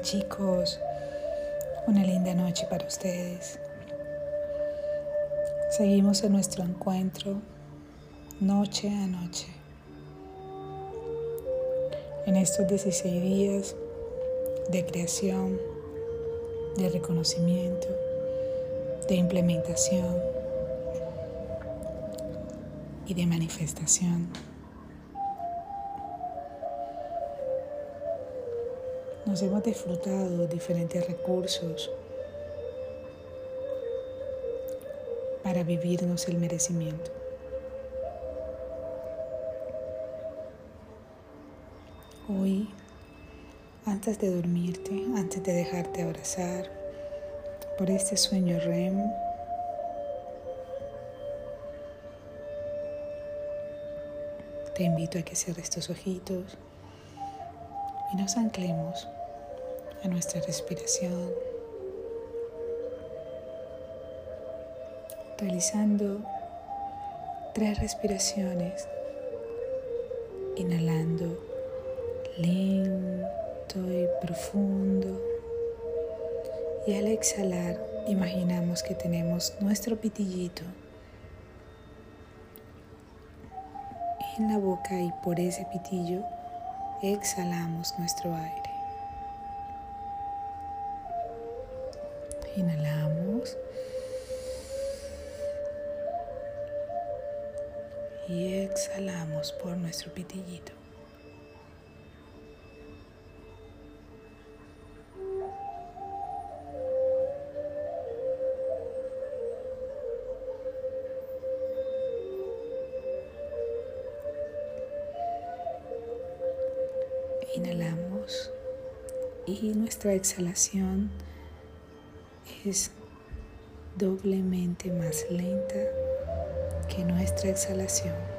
Chicos, una linda noche para ustedes. Seguimos en nuestro encuentro noche a noche. En estos 16 días de creación, de reconocimiento, de implementación y de manifestación. Nos hemos disfrutado diferentes recursos para vivirnos el merecimiento. Hoy, antes de dormirte, antes de dejarte abrazar por este sueño REM, te invito a que cierres tus ojitos y nos anclemos a nuestra respiración, realizando tres respiraciones, inhalando lento y profundo y al exhalar imaginamos que tenemos nuestro pitillito en la boca y por ese pitillo exhalamos nuestro aire. Inhalamos. Y exhalamos por nuestro pitillito. Inhalamos y nuestra exhalación es doblemente más lenta que nuestra exhalación.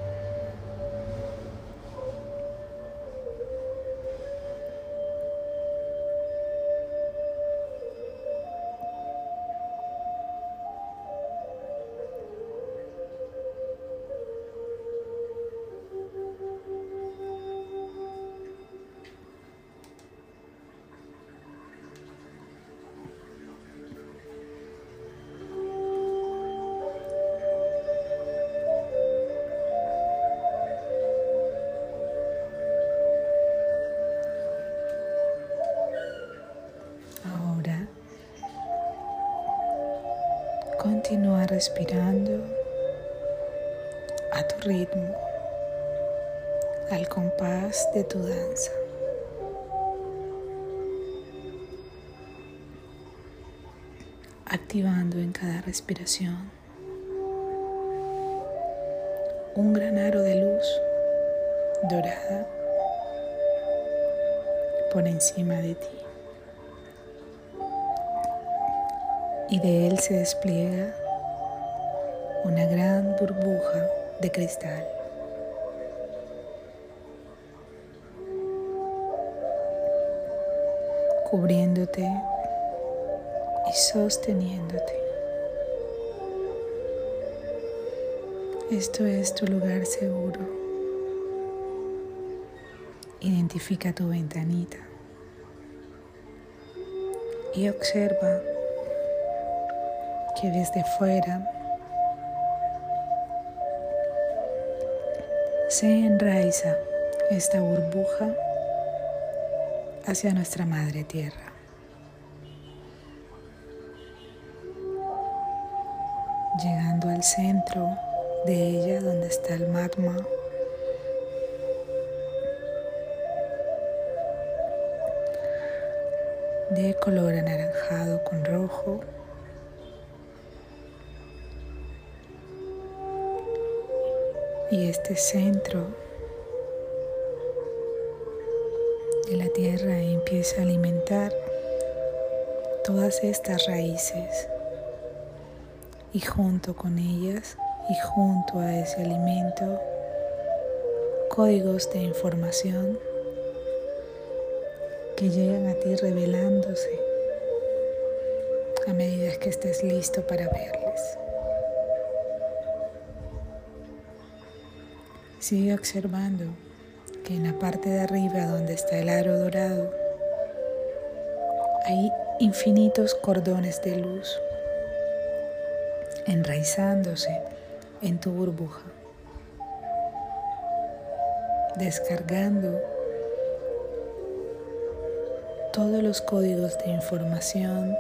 Respirando a tu ritmo, al compás de tu danza. Activando en cada respiración un gran aro de luz dorada por encima de ti. y de él se despliega una gran burbuja de cristal. cubriéndote y sosteniéndote. Esto es tu lugar seguro. Identifica tu ventanita y observa que desde fuera se enraiza esta burbuja hacia nuestra madre tierra. Llegando al centro de ella donde está el magma. de color anaranjado con rojo Y este centro de la tierra empieza a alimentar todas estas raíces y junto con ellas y junto a ese alimento códigos de información que llegan a ti revelándose a medida que estés listo para verles. Sigue observando que en la parte de arriba donde está el aro dorado hay infinitos cordones de luz enraizándose en tu burbuja, descargando todos los códigos de información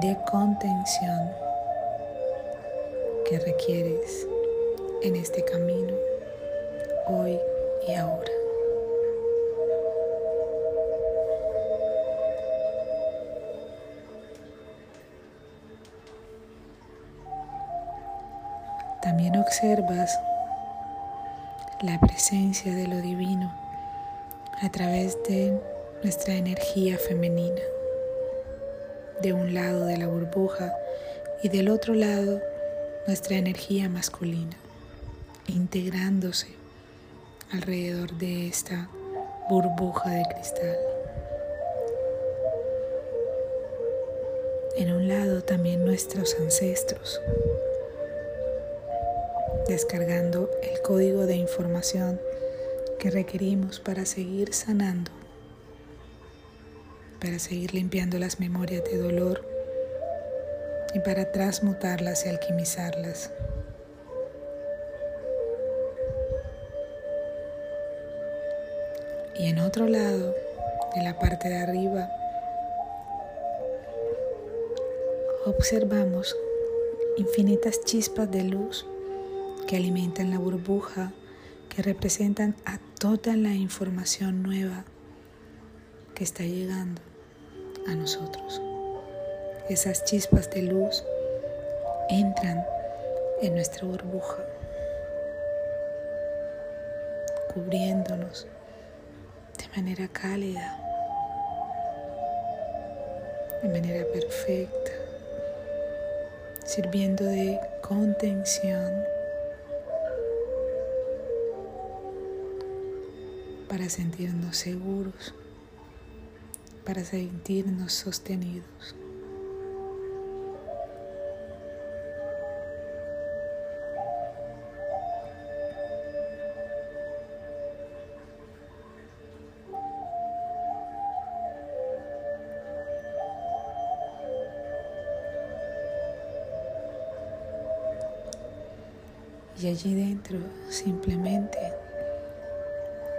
de contención que requieres en este camino, hoy y ahora. También observas la presencia de lo divino a través de nuestra energía femenina, de un lado de la burbuja y del otro lado nuestra energía masculina, integrándose alrededor de esta burbuja de cristal. En un lado también nuestros ancestros, descargando el código de información que requerimos para seguir sanando, para seguir limpiando las memorias de dolor y para transmutarlas y alquimizarlas. Y en otro lado, de la parte de arriba, observamos infinitas chispas de luz que alimentan la burbuja, que representan a toda la información nueva que está llegando a nosotros. Esas chispas de luz entran en nuestra burbuja, cubriéndonos manera cálida, de manera perfecta, sirviendo de contención para sentirnos seguros, para sentirnos sostenidos. Y allí dentro simplemente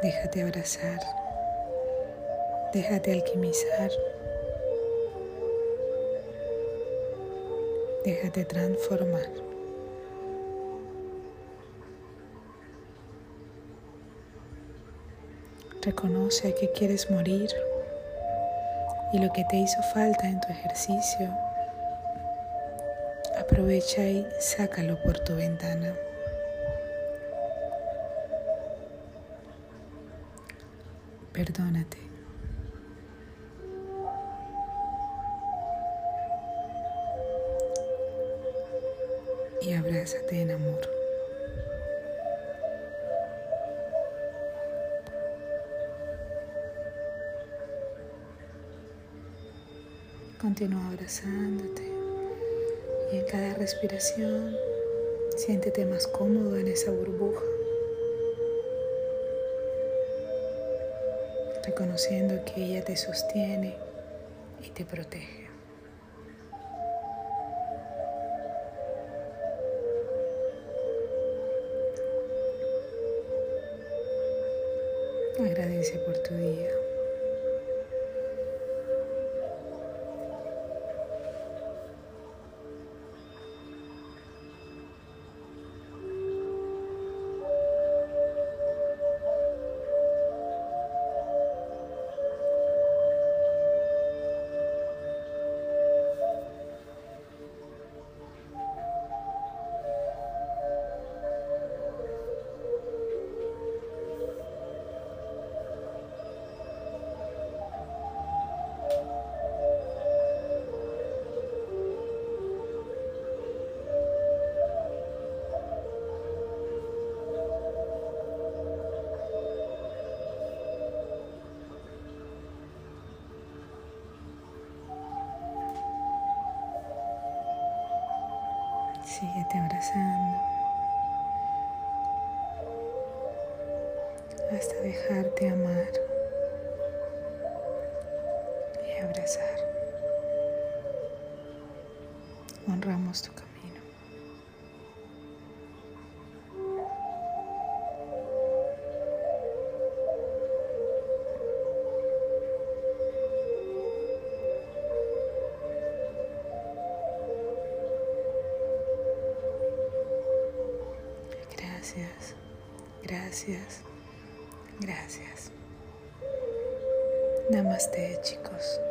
Déjate abrazar. Déjate alquimizar. Déjate transformar. Reconoce que quieres morir y lo que te hizo falta en tu ejercicio, aprovecha y sácalo por tu ventana. Perdónate. Y abrázate en amor. Continúa abrazándote y en cada respiración siéntete más cómodo en esa burbuja. Reconociendo que ella te sostiene y te protege. Agradece por tu día. Síguete abrazando. Hasta dejarte amar gracias, gracias. Namaste chicos.